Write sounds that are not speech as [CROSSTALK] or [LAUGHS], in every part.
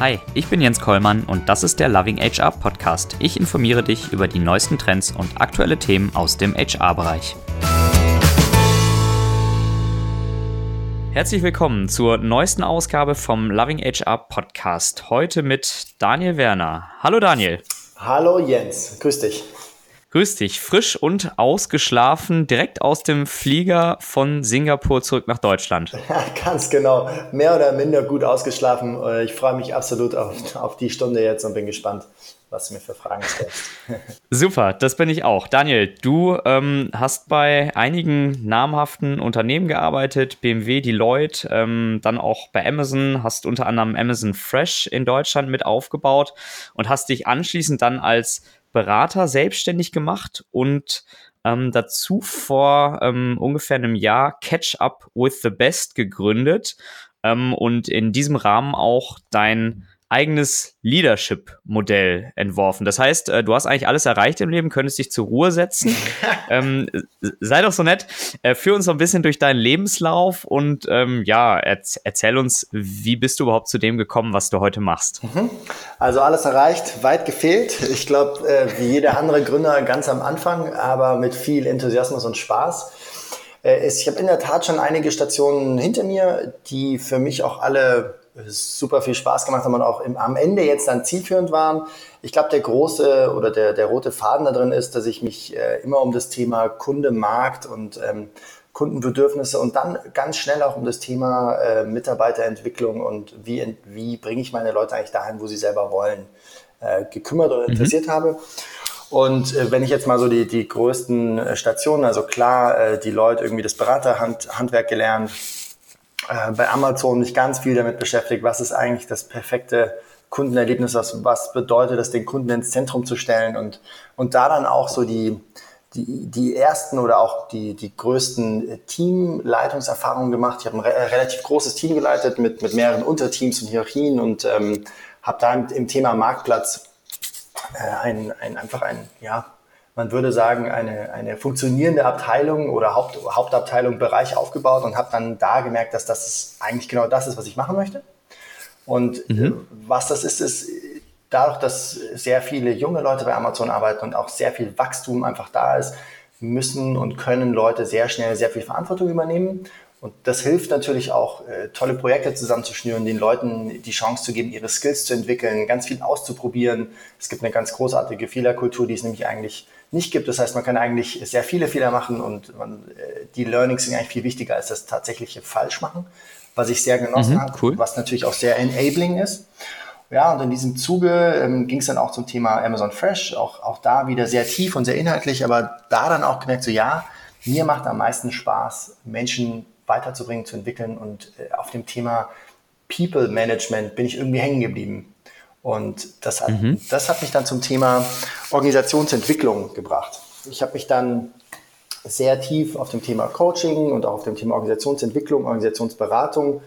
Hi, ich bin Jens Kollmann und das ist der Loving HR Podcast. Ich informiere dich über die neuesten Trends und aktuelle Themen aus dem HR-Bereich. Herzlich willkommen zur neuesten Ausgabe vom Loving HR Podcast. Heute mit Daniel Werner. Hallo Daniel. Hallo Jens, grüß dich. Grüß dich, frisch und ausgeschlafen, direkt aus dem Flieger von Singapur zurück nach Deutschland. [LAUGHS] Ja, ganz genau. Mehr oder minder gut ausgeschlafen. Äh, ich freue mich absolut auf, auf die Stunde jetzt und bin gespannt, was du mir für Fragen stellst. [LAUGHS] Super, das bin ich auch. Daniel, du ähm, hast bei einigen namhaften Unternehmen gearbeitet, BMW, Deloitte, ähm, dann auch bei Amazon, hast unter anderem Amazon Fresh in Deutschland mit aufgebaut und hast dich anschließend dann als Berater selbstständig gemacht und ähm, dazu vor ähm, ungefähr einem Jahr Catch Up with the Best gegründet ähm, und in diesem Rahmen auch dein eigenes Leadership-Modell entworfen. Das heißt, äh, du hast eigentlich alles erreicht im Leben, könntest dich zur Ruhe setzen. [LAUGHS] ähm, sei doch so nett, äh, führ uns so ein bisschen durch deinen Lebenslauf und ähm, ja, erz erzähl uns, wie bist du überhaupt zu dem gekommen, was du heute machst? Mhm. Also alles erreicht, weit gefehlt. Ich glaube, äh, wie jeder andere Gründer ganz am Anfang, aber mit viel Enthusiasmus und Spaß. Äh, ich habe in der Tat schon einige Stationen hinter mir, die für mich auch alle super viel Spaß gemacht haben und auch im, am Ende jetzt dann zielführend waren. Ich glaube, der große oder der, der rote Faden da drin ist, dass ich mich äh, immer um das Thema Kunde, Markt und ähm, Kundenbedürfnisse und dann ganz schnell auch um das Thema äh, Mitarbeiterentwicklung und wie, wie bringe ich meine Leute eigentlich dahin, wo sie selber wollen, äh, gekümmert oder mhm. interessiert mhm. habe. Und äh, wenn ich jetzt mal so die, die größten äh, Stationen, also klar, äh, die Leute irgendwie das Beraterhandwerk gelernt, äh, bei Amazon mich ganz viel damit beschäftigt, was ist eigentlich das perfekte Kundenerlebnis, was, was bedeutet es, den Kunden ins Zentrum zu stellen und, und da dann auch so die, die, die ersten oder auch die, die größten Teamleitungserfahrungen gemacht. Ich habe ein re relativ großes Team geleitet mit, mit mehreren Unterteams und Hierarchien und ähm, habe da im, im Thema Marktplatz äh, ein, ein, einfach ein, ja, man würde sagen, eine, eine funktionierende Abteilung oder Haupt, Hauptabteilung, Bereich aufgebaut und habe dann da gemerkt, dass das eigentlich genau das ist, was ich machen möchte. Und mhm. Äh, was das ist, ist dadurch, dass sehr viele junge Leute bei Amazon arbeiten und auch sehr viel Wachstum einfach da ist, müssen und können Leute sehr schnell sehr viel Verantwortung übernehmen. Und das hilft natürlich auch, äh, tolle Projekte zusammenzuschnüren, den Leuten die Chance zu geben, ihre Skills zu entwickeln, ganz viel auszuprobieren. Es gibt eine ganz großartige Fehlerkultur, die es nämlich eigentlich nicht gibt. Das heißt, man kann eigentlich sehr viele Fehler machen und man, äh, die Learnings sind eigentlich viel wichtiger als das tatsächliche Falschmachen, was ich sehr genossen mhm, habe, cool. was natürlich auch sehr enabling ist. Ja, und in diesem Zuge ähm, ging es dann auch zum Thema Amazon Fresh, auch, auch da wieder sehr tief und sehr inhaltlich, aber da dann auch gemerkt, so ja, mir macht am meisten Spaß, Menschen weiterzubringen, zu entwickeln und äh, auf dem Thema People Management bin ich irgendwie hängen geblieben. Und das hat, mhm. das hat mich dann zum Thema Organisationsentwicklung gebracht. Ich habe mich dann sehr tief auf dem Thema Coaching und auch auf dem Thema Organisationsentwicklung, Organisationsberatung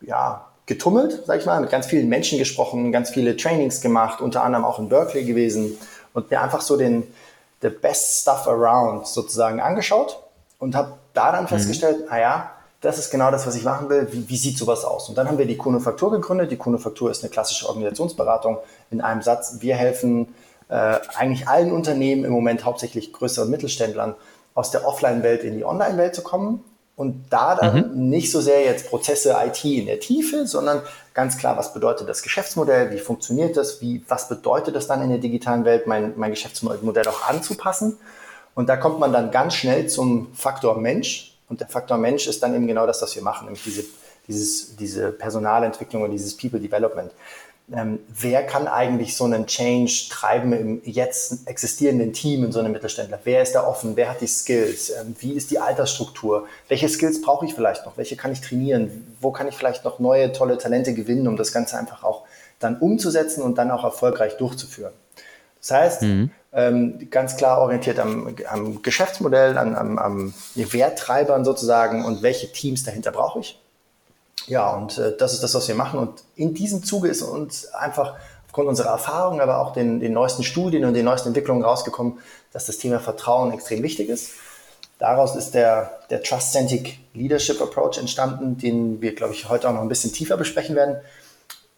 ja, getummelt, sag ich mal, mit ganz vielen Menschen gesprochen, ganz viele Trainings gemacht, unter anderem auch in Berkeley gewesen und mir einfach so den the best stuff around sozusagen angeschaut und habe da dann mhm. festgestellt, naja, das ist genau das, was ich machen will. Wie, wie sieht sowas aus? Und dann haben wir die Kunufaktur gegründet. Die Kunufaktur ist eine klassische Organisationsberatung. In einem Satz, wir helfen äh, eigentlich allen Unternehmen, im Moment hauptsächlich größeren Mittelständlern, aus der Offline-Welt in die Online-Welt zu kommen. Und da dann mhm. nicht so sehr jetzt Prozesse IT in der Tiefe, sondern ganz klar, was bedeutet das Geschäftsmodell, wie funktioniert das, wie, was bedeutet das dann in der digitalen Welt, mein, mein Geschäftsmodell auch anzupassen. Und da kommt man dann ganz schnell zum Faktor Mensch, und der Faktor Mensch ist dann eben genau das, was wir machen, nämlich diese, dieses, diese Personalentwicklung und dieses People Development. Ähm, wer kann eigentlich so einen Change treiben im jetzt existierenden Team in so einem Mittelständler? Wer ist da offen? Wer hat die Skills? Ähm, wie ist die Altersstruktur? Welche Skills brauche ich vielleicht noch? Welche kann ich trainieren? Wo kann ich vielleicht noch neue, tolle Talente gewinnen, um das Ganze einfach auch dann umzusetzen und dann auch erfolgreich durchzuführen? Das heißt, mhm ähm, ganz klar orientiert am, am Geschäftsmodell, an, am, am Werttreibern sozusagen und welche Teams dahinter brauche ich. Ja, und äh, das ist das, was wir machen. Und in diesem Zuge ist uns einfach aufgrund unserer Erfahrungen, aber auch den, den neuesten Studien und den neuesten Entwicklungen rausgekommen, dass das Thema Vertrauen extrem wichtig ist. Daraus ist der, der Trust-Centric Leadership Approach entstanden, den wir, glaube ich, heute auch noch ein bisschen tiefer besprechen werden.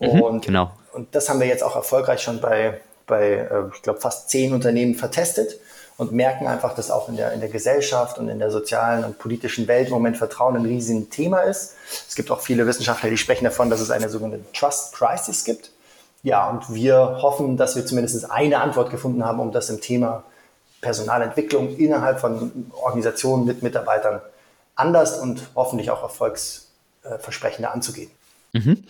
Mhm, und, genau. und das haben wir jetzt auch erfolgreich schon bei, bei äh, ich glaube, fast zehn Unternehmen vertestet und merken einfach, dass auch in der, in der Gesellschaft und in der sozialen und politischen Welt im Moment Vertrauen ein riesiges Thema ist. Es gibt auch viele Wissenschaftler, die sprechen davon, dass es eine sogenannte Trust Crisis gibt. Ja, und wir hoffen, dass wir zumindest eine Antwort gefunden haben, um das im Thema Personalentwicklung innerhalb von Organisationen mit Mitarbeitern anders und hoffentlich auch erfolgsversprechender anzugehen. Mhm.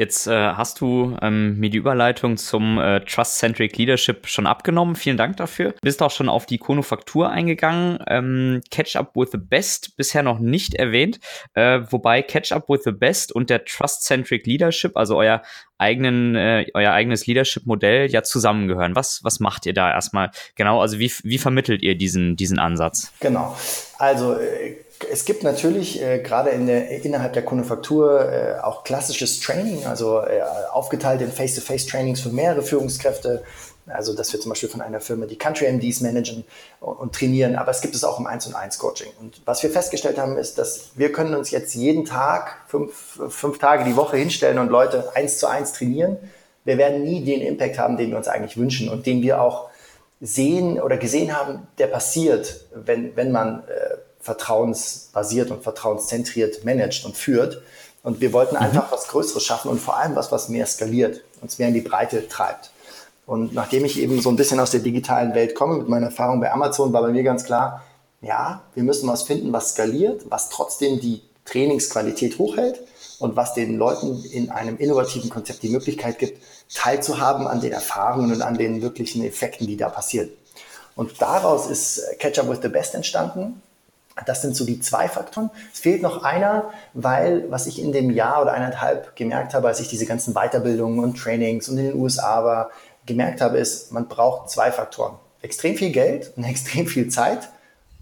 Jetzt äh, hast du ähm, mir die Überleitung zum äh, Trust-Centric Leadership schon abgenommen. Vielen Dank dafür. Bist auch schon auf die Konufaktur eingegangen. Ähm, Catch Up with the Best bisher noch nicht erwähnt, äh, wobei Catch Up with the Best und der Trust-Centric Leadership, also euer eigenen, äh, euer eigenes Leadership-Modell ja zusammengehören. Was, was macht ihr da erstmal genau? Also wie, wie vermittelt ihr diesen, diesen Ansatz? Genau. Also äh, es gibt natürlich äh, gerade in der, innerhalb der Kundefaktur äh, auch klassisches Training, also äh, aufgeteilt in Face-to-Face-Trainings für mehrere Führungskräfte. Also, dass wir zum Beispiel von einer Firma die Country MDs managen und, und trainieren, aber es gibt es auch im 1 und 1 Coaching. Und was wir festgestellt haben, ist, dass wir können uns jetzt jeden Tag, fünf, fünf Tage die Woche hinstellen und Leute eins zu eins trainieren. Wir werden nie den Impact haben, den wir uns eigentlich wünschen und den wir auch sehen oder gesehen haben, der passiert, wenn, wenn man äh, vertrauensbasiert und vertrauenszentriert managt und führt. Und wir wollten mhm. einfach was Größeres schaffen und vor allem was, was mehr skaliert, uns mehr in die Breite treibt. Und nachdem ich eben so ein bisschen aus der digitalen Welt komme, mit meiner Erfahrung bei Amazon, war bei mir ganz klar, ja, wir müssen was finden, was skaliert, was trotzdem die Trainingsqualität hochhält und was den Leuten in einem innovativen Konzept die Möglichkeit gibt, teilzuhaben an den Erfahrungen und an den wirklichen Effekten, die da passieren. Und daraus ist Catch Up with the Best entstanden. Das sind so die zwei Faktoren. Es fehlt noch einer, weil was ich in dem Jahr oder eineinhalb gemerkt habe, als ich diese ganzen Weiterbildungen und Trainings und in den USA war, gemerkt habe, ist, man braucht zwei Faktoren. Extrem viel Geld und [LAUGHS] extrem viel Zeit,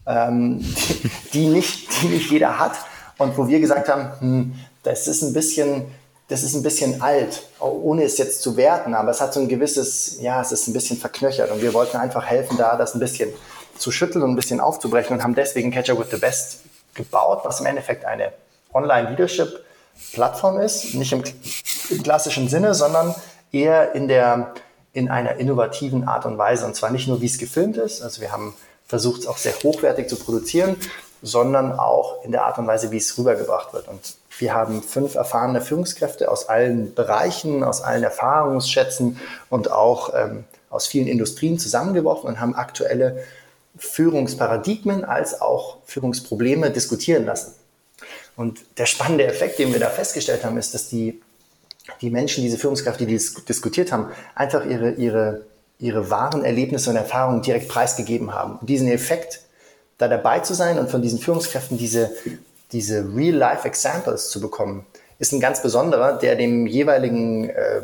ähm, die, [LAUGHS] die, nicht, die nicht jeder hat. Und wo wir gesagt haben, hm, das ist ein bisschen, das ist ein bisschen alt, ohne es jetzt zu werten, aber es hat so ein gewisses, ja, es ist ein bisschen verknöchert und wir wollten einfach helfen, da das ein bisschen zu schütteln und ein bisschen aufzubrechen und haben deswegen Catcher with the Best gebaut, was im Endeffekt eine Online-Leadership-Plattform ist. Nicht im, im, klassischen Sinne, sondern eher in, der, in einer innovativen Art und Weise. Und zwar nicht nur, wie es gefilmt ist. Also wir haben versucht, es auch sehr hochwertig zu produzieren, sondern auch in der Art und Weise, wie es rübergebracht wird. Und wir haben fünf erfahrene Führungskräfte aus allen Bereichen, aus allen Erfahrungsschätzen und auch ähm, aus vielen Industrien zusammengeworfen und haben aktuelle Führungsparadigmen als auch Führungsprobleme diskutieren lassen. Und der spannende Effekt, den wir da festgestellt haben, ist, dass die, die Menschen, diese Führungskräfte, die diskutiert haben, einfach ihre, ihre, ihre wahren Erlebnisse und Erfahrungen direkt preisgegeben haben. Und diesen Effekt, da dabei zu sein und von diesen Führungskräften diese, diese Real-Life-Examples zu bekommen, ist ein ganz besonderer, der dem jeweiligen äh,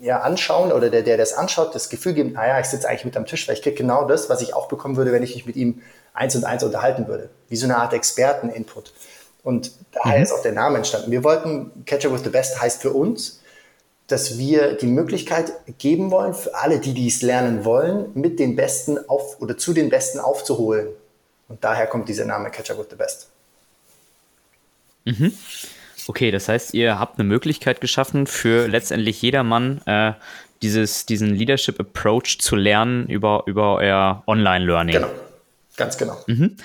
ja, anschauen oder der, der das anschaut, das Gefühl gibt, naja, ich sitze eigentlich mit am Tisch, weil ich kriege genau das, was ich auch bekommen würde, wenn ich mich mit ihm eins und eins unterhalten würde. Wie so eine Art Experten-Input. Und daher mhm. ist auch der Name entstanden. Wir wollten, Catcher with the Best heißt für uns, dass wir die Möglichkeit geben wollen, für alle, die dies lernen wollen, mit den Besten auf oder zu den Besten aufzuholen. Und daher kommt dieser Name Catcher with the Best. Mhm. Okay, das heißt, ihr habt eine Möglichkeit geschaffen für letztendlich jedermann äh, dieses, diesen Leadership Approach zu lernen über, über euer Online-Learning. Genau, ganz genau. Mhm.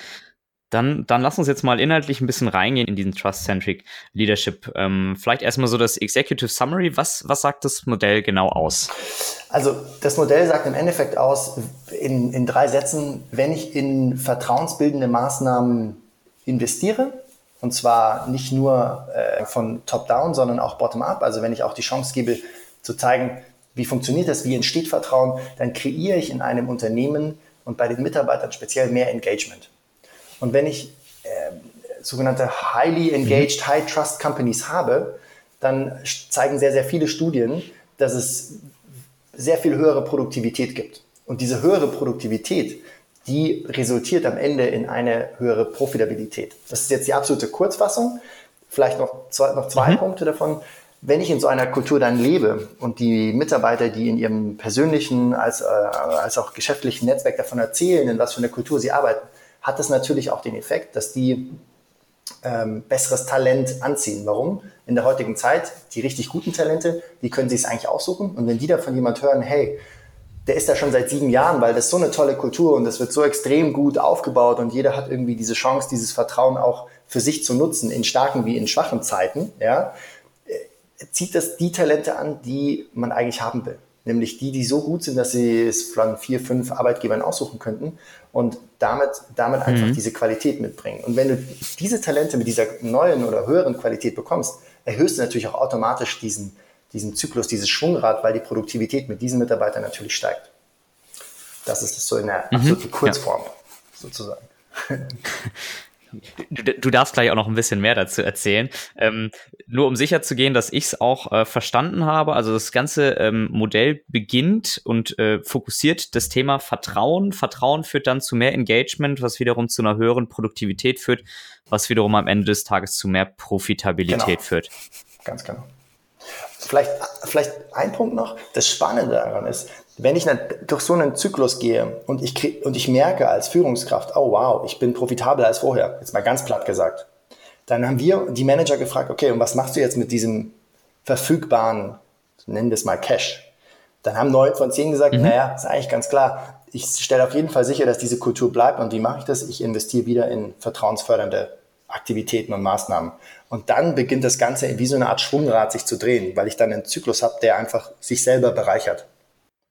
Dann, dann lass uns jetzt mal inhaltlich ein bisschen reingehen in diesen Trust-Centric Leadership. Ähm, vielleicht erstmal so das Executive Summary. Was, was sagt das Modell genau aus? Also das Modell sagt im Endeffekt aus, in, in drei Sätzen, wenn ich in vertrauensbildende Maßnahmen investiere, und zwar nicht nur äh, von Top-Down, sondern auch Bottom-Up. Also wenn ich auch die Chance gebe, zu zeigen, wie funktioniert das, wie entsteht Vertrauen, dann kreiere ich in einem Unternehmen und bei den Mitarbeitern speziell mehr Engagement. Und wenn ich äh, sogenannte highly engaged, mhm. high trust companies habe, dann zeigen sehr, sehr viele Studien, dass es sehr viel höhere Produktivität gibt. Und diese höhere Produktivität die resultiert am Ende in eine höhere Profitabilität. Das ist jetzt die absolute Kurzfassung. Vielleicht noch zwei, noch zwei mhm. Punkte davon. Wenn ich in so einer Kultur dann lebe und die Mitarbeiter, die in ihrem persönlichen als, äh, als auch geschäftlichen Netzwerk davon erzählen, in was für einer Kultur sie arbeiten, hat das natürlich auch den Effekt, dass die ähm, besseres Talent anziehen. Warum? In der heutigen Zeit, die richtig guten Talente, die können sich es eigentlich aussuchen. Und wenn die da von jemand hören, hey, der ist da schon seit sieben Jahren, weil das ist so eine tolle Kultur und das wird so extrem gut aufgebaut und jeder hat irgendwie diese Chance, dieses Vertrauen auch für sich zu nutzen, in starken wie in schwachen Zeiten, ja, äh, zieht das die Talente an, die man eigentlich haben will nämlich die, die so gut sind, dass sie es von vier, fünf Arbeitgebern aussuchen könnten und damit, damit einfach mhm. diese Qualität mitbringen. Und wenn du diese Talente mit dieser neuen oder höheren Qualität bekommst, erhöhst du natürlich auch automatisch diesen, diesen Zyklus, dieses Schwungrad, weil die Produktivität mit diesen Mitarbeitern natürlich steigt. Das ist so in der mhm. absoluten Kurzform ja. sozusagen. Du, du, darfst gleich auch noch ein bisschen mehr dazu erzählen. Ähm, nur um sicher zu gehen, dass ich es auch äh, verstanden habe. Also das ganze ähm, Modell beginnt und äh, fokussiert das Thema Vertrauen. Vertrauen führt dann zu mehr Engagement, was wiederum zu einer höheren Produktivität führt, was wiederum am Ende des Tages zu mehr Profitabilität genau. führt. Ganz genau. Vielleicht, vielleicht ein Punkt noch. Das Spannende daran ist, wenn ich durch so einen Zyklus gehe und ich, krieg, und ich merke als Führungskraft, oh wow, ich bin profitabler als vorher, jetzt mal ganz platt gesagt, dann haben wir die Manager gefragt, okay, und was machst du jetzt mit diesem verfügbaren, nennen wir es mal Cash? Dann haben neun von zehn gesagt, mhm. naja, ist eigentlich ganz klar, ich stelle auf jeden Fall sicher, dass diese Kultur bleibt und wie mache ich das? Ich investiere wieder in vertrauensfördernde Aktivitäten und Maßnahmen. Und dann beginnt das Ganze wie so eine Art Schwungrad sich zu drehen, weil ich dann einen Zyklus habe, der einfach sich selber bereichert.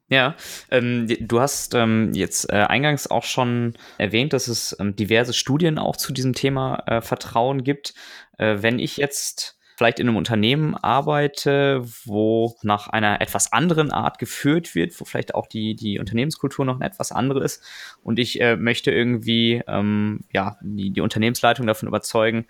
Ja, ähm, du hast ähm, jetzt äh, eingangs auch schon erwähnt, dass es ähm, diverse Studien auch zu diesem Thema äh, Vertrauen gibt. Äh, wenn ich jetzt vielleicht in einem Unternehmen arbeite, wo nach einer etwas anderen Art geführt wird, wo vielleicht auch die, die Unternehmenskultur noch eine etwas andere ist. Und ich äh, möchte irgendwie ähm, ja, die, die Unternehmensleitung davon überzeugen,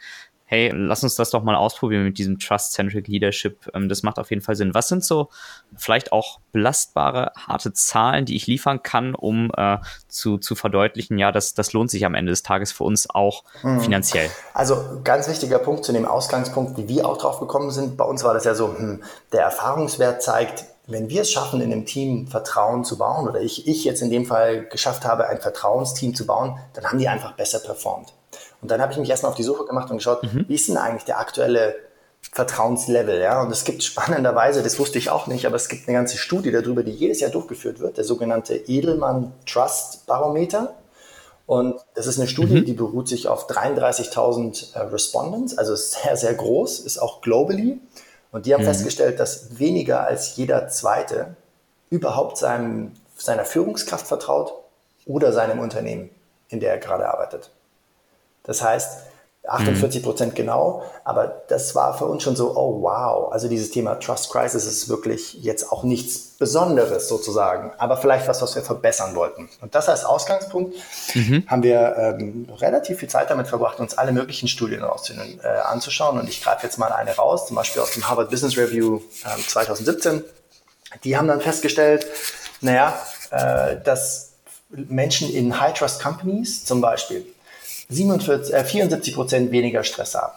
hey, lass uns das doch mal ausprobieren mit diesem Trust-Centric Leadership. Ähm, das macht auf jeden Fall Sinn. Was sind so vielleicht auch belastbare, harte Zahlen, die ich liefern kann, um äh, zu, zu verdeutlichen, ja, das, das lohnt sich am Ende des Tages für uns auch mhm. finanziell? Also ganz wichtiger Punkt zu dem Ausgangspunkt, wie wir auch drauf gekommen sind. Bei uns war das ja so, hm, der Erfahrungswert zeigt, wenn wir es schaffen, in einem Team Vertrauen zu bauen, oder ich, ich jetzt in dem Fall geschafft habe, ein Vertrauensteam zu bauen, dann haben die einfach besser performt. Und dann habe ich mich erstmal auf die Suche gemacht und geschaut, mhm. wie ist denn eigentlich der aktuelle Vertrauenslevel, ja? Und es gibt spannenderweise, das wusste ich auch nicht, aber es gibt eine ganze Studie darüber, die jedes Jahr durchgeführt wird, der sogenannte Edelmann Trust Barometer. Und das ist eine Studie, mhm. die beruht sich auf 33.000 äh, Respondents, also sehr, sehr groß, ist auch globally. Und die haben mhm. festgestellt, dass weniger als jeder Zweite überhaupt seinem, seiner Führungskraft vertraut oder seinem Unternehmen, in der er gerade arbeitet. Das heißt, 48 Prozent genau, aber das war für uns schon so, oh wow, also dieses Thema Trust Crisis ist wirklich jetzt auch nichts Besonderes sozusagen, aber vielleicht was, was wir verbessern wollten. Und das als Ausgangspunkt mhm. haben wir ähm, relativ viel Zeit damit verbracht, uns alle möglichen Studien äh, anzuschauen und ich greife jetzt mal eine raus, zum Beispiel aus dem Harvard Business Review äh, 2017. Die haben dann festgestellt, naja, äh, dass Menschen in High Trust Companies zum Beispiel 47, äh, 74 Prozent weniger Stress haben,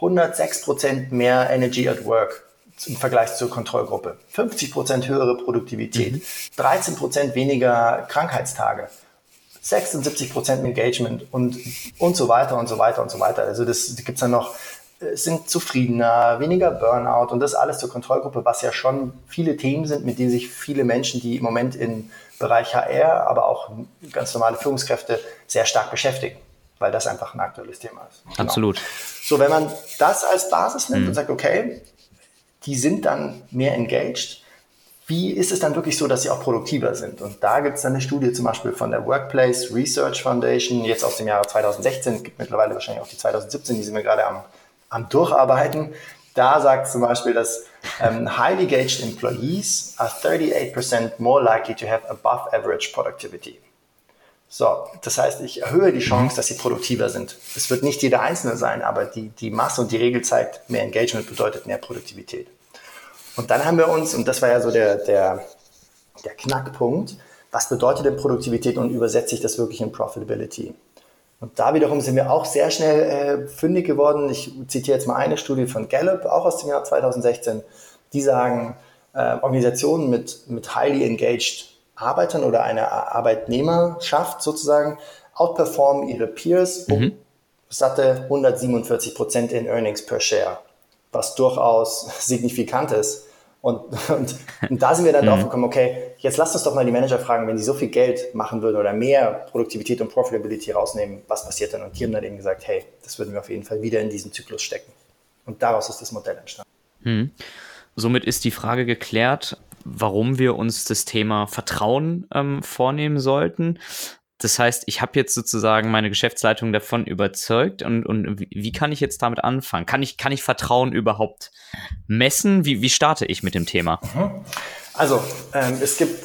106 Prozent mehr Energy at Work im Vergleich zur Kontrollgruppe, 50 Prozent höhere Produktivität, mhm. 13 Prozent weniger Krankheitstage, 76 Prozent Engagement und, und so weiter und so weiter und so weiter. Also das gibt es dann noch, äh, sind zufriedener, weniger Burnout und das alles zur Kontrollgruppe, was ja schon viele Themen sind, mit denen sich viele Menschen, die im Moment im Bereich HR, aber auch ganz normale Führungskräfte sehr stark beschäftigen weil das einfach ein aktuelles Thema ist. Genau. Absolut. So, wenn man das als Basis nimmt mhm. und sagt, okay, die sind dann mehr engaged, wie ist es dann wirklich so, dass sie auch produktiver sind? Und da gibt es dann eine Studie zum Beispiel von der Workplace Research Foundation, jetzt aus dem Jahre 2016, es gibt mittlerweile wahrscheinlich auch die 2017, die sind wir gerade am, am Durcharbeiten. Da sagt zum Beispiel, dass um, highly engaged employees are 38% more likely to have above average productivity. So, das heißt, ich erhöhe die Chance, dass sie produktiver sind. Es wird nicht jeder Einzelne sein, aber die, die Masse und die Regel zeigt, mehr Engagement bedeutet mehr Produktivität. Und dann haben wir uns, und das war ja so der, der, der Knackpunkt, was bedeutet denn Produktivität und übersetze ich das wirklich in Profitability? Und da wiederum sind wir auch sehr schnell äh, fündig geworden. Ich zitiere jetzt mal eine Studie von Gallup, auch aus dem Jahr 2016. Die sagen, äh, Organisationen mit, mit highly engaged Arbeitern oder einer Arbeitnehmerschaft sozusagen outperformen ihre Peers um mhm. satte 147 Prozent in Earnings per Share, was durchaus [LAUGHS] signifikant ist. Und, und, und da sind wir dann mhm. drauf gekommen, okay, jetzt lasst uns doch mal die Manager fragen, wenn sie so viel Geld machen würden oder mehr Produktivität und Profitability rausnehmen, was passiert dann? Und die haben dann eben gesagt, hey, das würden wir auf jeden Fall wieder in diesen Zyklus stecken. Und daraus ist das Modell entstanden. Mhm. Somit ist die Frage geklärt, warum wir uns das Thema Vertrauen ähm, vornehmen sollten. Das heißt, ich habe jetzt sozusagen meine Geschäftsleitung davon überzeugt und, und wie, kann ich jetzt damit anfangen? Kann ich, kann ich Vertrauen überhaupt messen? Wie, wie starte ich mit dem Thema? Mhm. Also, ähm, es, gibt,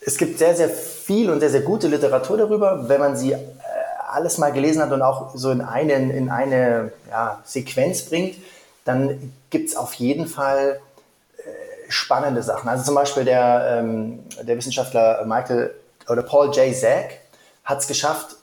es gibt sehr, sehr viel und sehr, sehr gute Literatur darüber. Wenn man sie äh, alles mal gelesen hat und auch so in, einen, in eine ja, Sequenz bringt, dann gibt es auf jeden Fall spannende Sachen. Also zum Beispiel der, ähm, der Wissenschaftler Michael oder Paul J. Zack, hat es geschafft,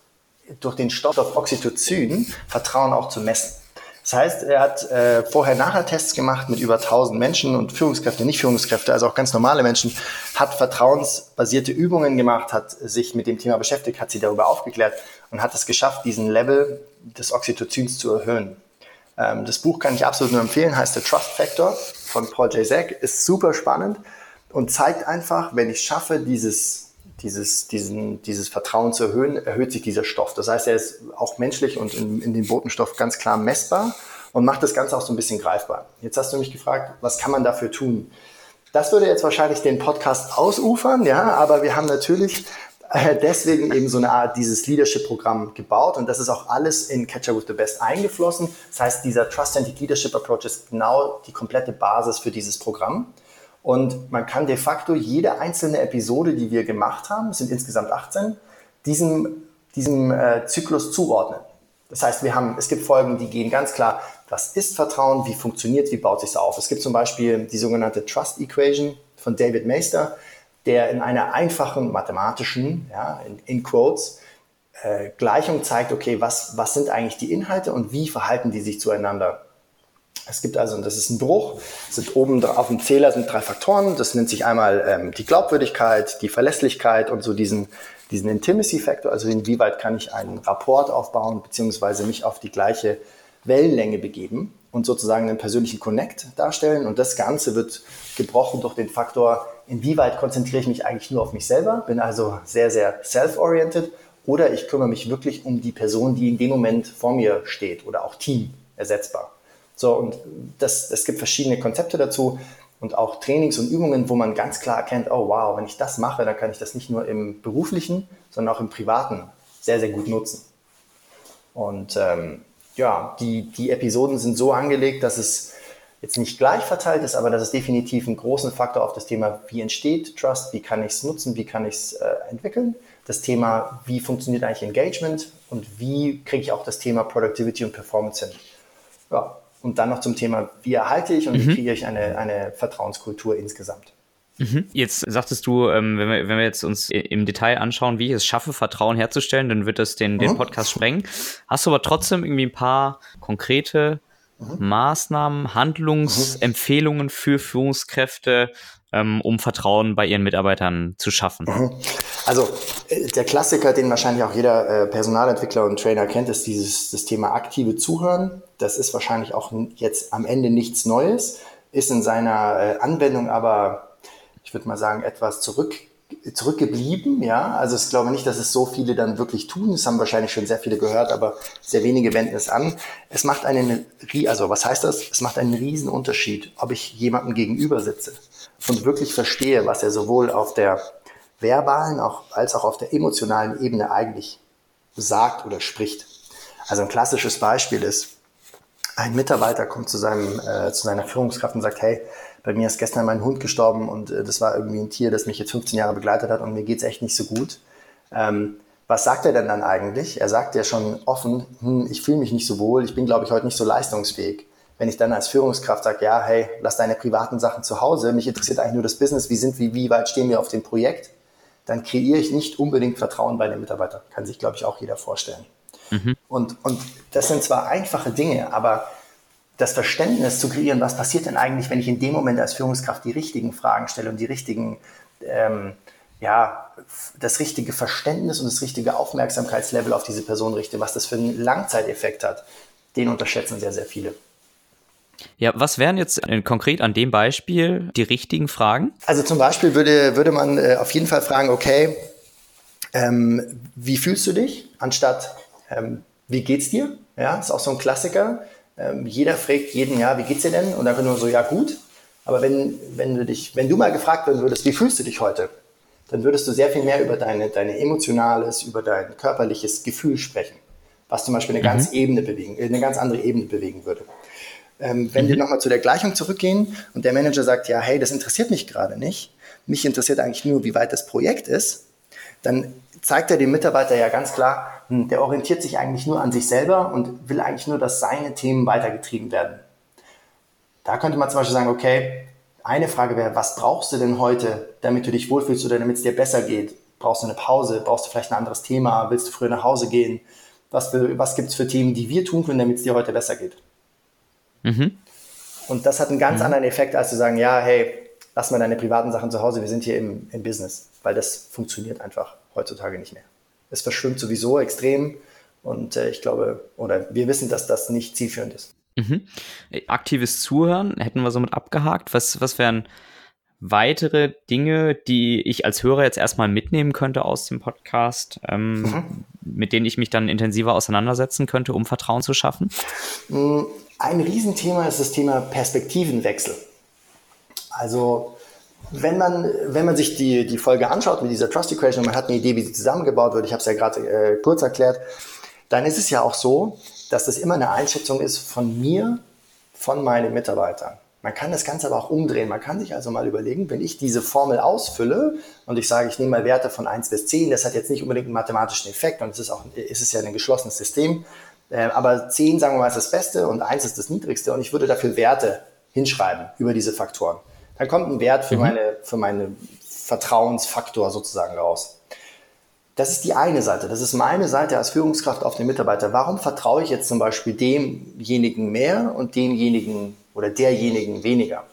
durch den Stoff Oxytocin Vertrauen auch zu messen. Das heißt, er hat äh, Vorher-Nachher-Tests gemacht mit über 1000 Menschen und Führungskräfte, nicht Führungskräfte, also auch ganz normale Menschen, hat vertrauensbasierte Übungen gemacht, hat sich mit dem Thema beschäftigt, hat sie darüber aufgeklärt und hat es geschafft, diesen Level des Oxytocins zu erhöhen. Ähm, das Buch kann ich absolut nur empfehlen, heißt The Trust Factor von Paul J. Zack, ist super spannend und zeigt einfach, wenn ich schaffe, dieses dieses, diesen, dieses Vertrauen zu erhöhen, erhöht sich dieser Stoff. Das heißt, er ist auch menschlich und in, in dem Botenstoff ganz klar messbar und macht das Ganze auch so ein bisschen greifbar. Jetzt hast du mich gefragt, was kann man dafür tun? Das würde jetzt wahrscheinlich den Podcast ausufern, ja, aber wir haben natürlich deswegen eben so eine Art dieses Leadership-Programm gebaut und das ist auch alles in Catcher with the Best eingeflossen. Das heißt, dieser Trust-Centered Leadership Approach ist genau die komplette Basis für dieses Programm. Und man kann de facto jede einzelne Episode, die wir gemacht haben, es sind insgesamt 18, diesem, diesem äh, Zyklus zuordnen. Das heißt, wir haben, es gibt Folgen, die gehen ganz klar, was ist Vertrauen, wie funktioniert, wie baut sich es auf. Es gibt zum Beispiel die sogenannte Trust Equation von David Meister, der in einer einfachen mathematischen, ja, in, in Quotes, äh, Gleichung zeigt, okay, was, was sind eigentlich die Inhalte und wie verhalten die sich zueinander. Es gibt also, das ist ein Bruch, sind oben auf dem Zähler sind drei Faktoren. Das nennt sich einmal ähm, die Glaubwürdigkeit, die Verlässlichkeit und so diesen, diesen Intimacy-Faktor, also inwieweit kann ich einen Rapport aufbauen, beziehungsweise mich auf die gleiche Wellenlänge begeben und sozusagen einen persönlichen Connect darstellen. Und das Ganze wird gebrochen durch den Faktor, inwieweit konzentriere ich mich eigentlich nur auf mich selber, bin also sehr, sehr self-oriented oder ich kümmere mich wirklich um die Person, die in dem Moment vor mir steht oder auch Team ersetzbar. So, und das, es gibt verschiedene Konzepte dazu und auch Trainings und Übungen, wo man ganz klar erkennt, oh wow, wenn ich das mache, dann kann ich das nicht nur im beruflichen, sondern auch im privaten sehr, sehr gut nutzen. Und ähm, ja, die, die Episoden sind so angelegt, dass es jetzt nicht gleich verteilt ist, aber dass es definitiv einen großen Faktor auf das Thema, wie entsteht Trust, wie kann ich es nutzen, wie kann ich es äh, entwickeln, das Thema, wie funktioniert eigentlich Engagement und wie kriege ich auch das Thema Productivity und Performance hin. Ja, und dann noch zum Thema, wie erhalte ich und mhm. wie kriege ich eine, eine Vertrauenskultur insgesamt. Mhm. Jetzt sagtest du, ähm, wenn, wir, wenn wir jetzt uns im Detail anschauen, wie ich es schaffe, Vertrauen herzustellen, dann wird das den, den mhm. Podcast sprengen. Hast du aber trotzdem irgendwie ein paar konkrete mhm. Maßnahmen, Handlungsempfehlungen für Führungskräfte, ähm, um Vertrauen bei ihren Mitarbeitern zu schaffen? Mhm. Also äh, der Klassiker, den wahrscheinlich auch jeder äh, Personalentwickler und Trainer kennt, ist dieses das Thema aktive Zuhören. Das ist wahrscheinlich auch jetzt am Ende nichts Neues, ist in seiner äh, Anwendung aber, ich würde mal sagen, etwas zurück zurückgeblieben, ja. Also ich glaube nicht, dass es so viele dann wirklich tun. Das haben wahrscheinlich schon sehr viele gehört, aber sehr wenige wenden es an. Es macht einen, also was heißt das? Es macht einen riesen Unterschied, ob ich jemandem gegenüber sitze und wirklich verstehe, was er sowohl auf der verbalen auch, als auch auf der emotionalen Ebene eigentlich sagt oder spricht. Also ein klassisches Beispiel ist, ein Mitarbeiter kommt zu, seinem, äh, zu seiner Führungskraft und sagt, hey, bei mir ist gestern mein Hund gestorben und äh, das war irgendwie ein Tier, das mich jetzt 15 Jahre begleitet hat und mir geht's echt nicht so gut. Ähm, was sagt er denn dann eigentlich? Er sagt ja schon offen, hm, ich fühle mich nicht so wohl, ich bin, glaube ich, heute nicht so leistungsfähig. Wenn ich dann als Führungskraft sage, ja, hey, lass deine privaten Sachen zu Hause, mich interessiert eigentlich nur das Business, wie sind wir, wie weit stehen wir auf dem Projekt, dann kreiere ich nicht unbedingt Vertrauen bei den Mitarbeitern. Kann sich, glaube ich, auch jeder vorstellen. Mhm. Und, und das sind zwar einfache Dinge, aber das Verständnis zu kreieren, was passiert denn eigentlich, wenn ich in dem Moment als Führungskraft die richtigen Fragen stelle und die richtigen, ähm, ja, das richtige Verständnis und das richtige Aufmerksamkeitslevel auf diese Person richte, was das für einen Langzeiteffekt hat, den unterschätzen sehr, sehr viele. Ja, was wären jetzt konkret an dem Beispiel die richtigen Fragen? Also zum Beispiel würde, würde man äh, auf jeden Fall fragen, okay, ähm, wie fühlst du dich, anstatt ähm, wie geht's dir? Ja, ist auch so ein Klassiker. Ähm, jeder fragt jeden, ja, wie geht's dir denn? Und dann nur so, ja, gut. Aber wenn, wenn du dich, wenn du mal gefragt werden würdest, wie fühlst du dich heute? Dann würdest du sehr viel mehr über deine, deine emotionales, über dein körperliches Gefühl sprechen. Was zum Beispiel eine mhm. ganz Ebene bewegen, eine ganz andere Ebene bewegen würde. Ähm, wenn mhm. wir nochmal zu der Gleichung zurückgehen und der Manager sagt, ja, hey, das interessiert mich gerade nicht, mich interessiert eigentlich nur, wie weit das Projekt ist, dann zeigt er dem Mitarbeiter ja ganz klar, hm, der orientiert sich eigentlich nur an sich selber und will eigentlich nur, dass seine Themen weitergetrieben werden. Da könnte man zum Beispiel sagen, okay, eine Frage wäre, was brauchst du denn heute, damit du dich wohlfühlst oder damit es dir besser geht? Brauchst du eine Pause? Brauchst du vielleicht ein anderes Thema? Willst du früher nach Hause gehen? Was, was gibt es für Themen, die wir tun können, damit es dir heute besser geht? Mhm. Und das hat einen ganz mhm. anderen Effekt, als zu sagen, ja, hey, lass mal deine privaten Sachen zu Hause, wir sind hier im, im Business, weil das funktioniert einfach heutzutage nicht mehr. Es verschwimmt sowieso extrem und äh, ich glaube, oder wir wissen, dass das nicht zielführend ist. Mhm. Aktives Zuhören hätten wir somit abgehakt. Was, was wären weitere Dinge, die ich als Hörer jetzt erstmal mitnehmen könnte aus dem Podcast, ähm, mhm. mit denen ich mich dann intensiver auseinandersetzen könnte, um Vertrauen zu schaffen? Mm, ein Riesenthema ist das Thema Perspektivenwechsel. Also wenn man, wenn man sich die, die Folge anschaut mit dieser Trust Equation und man hat eine Idee, wie sie zusammengebaut wird, ich habe es ja gerade äh, kurz erklärt, dann ist es ja auch so, dass das immer eine Einschätzung ist von mir, von meinen Mitarbeitern. Man kann das Ganze aber auch umdrehen. Man kann sich also mal überlegen, wenn ich diese Formel ausfülle und ich sage, ich nehme mal Werte von 1 bis 10, das hat jetzt nicht unbedingt einen mathematischen Effekt und es ist auch, es ist ja ein geschlossenes System. Äh, aber 10, sagen wir mal, ist das Beste und 1 ist das Niedrigste und ich würde dafür Werte hinschreiben über diese Faktoren. Dann kommt ein Wert für, mhm. meine, für meine Vertrauensfaktor sozusagen raus. Das ist die eine Seite. Das ist meine Seite als Führungskraft auf den Mitarbeiter. Warum vertraue ich jetzt zum Beispiel demjenigen mehr und demjenigen oder derjenigen weniger?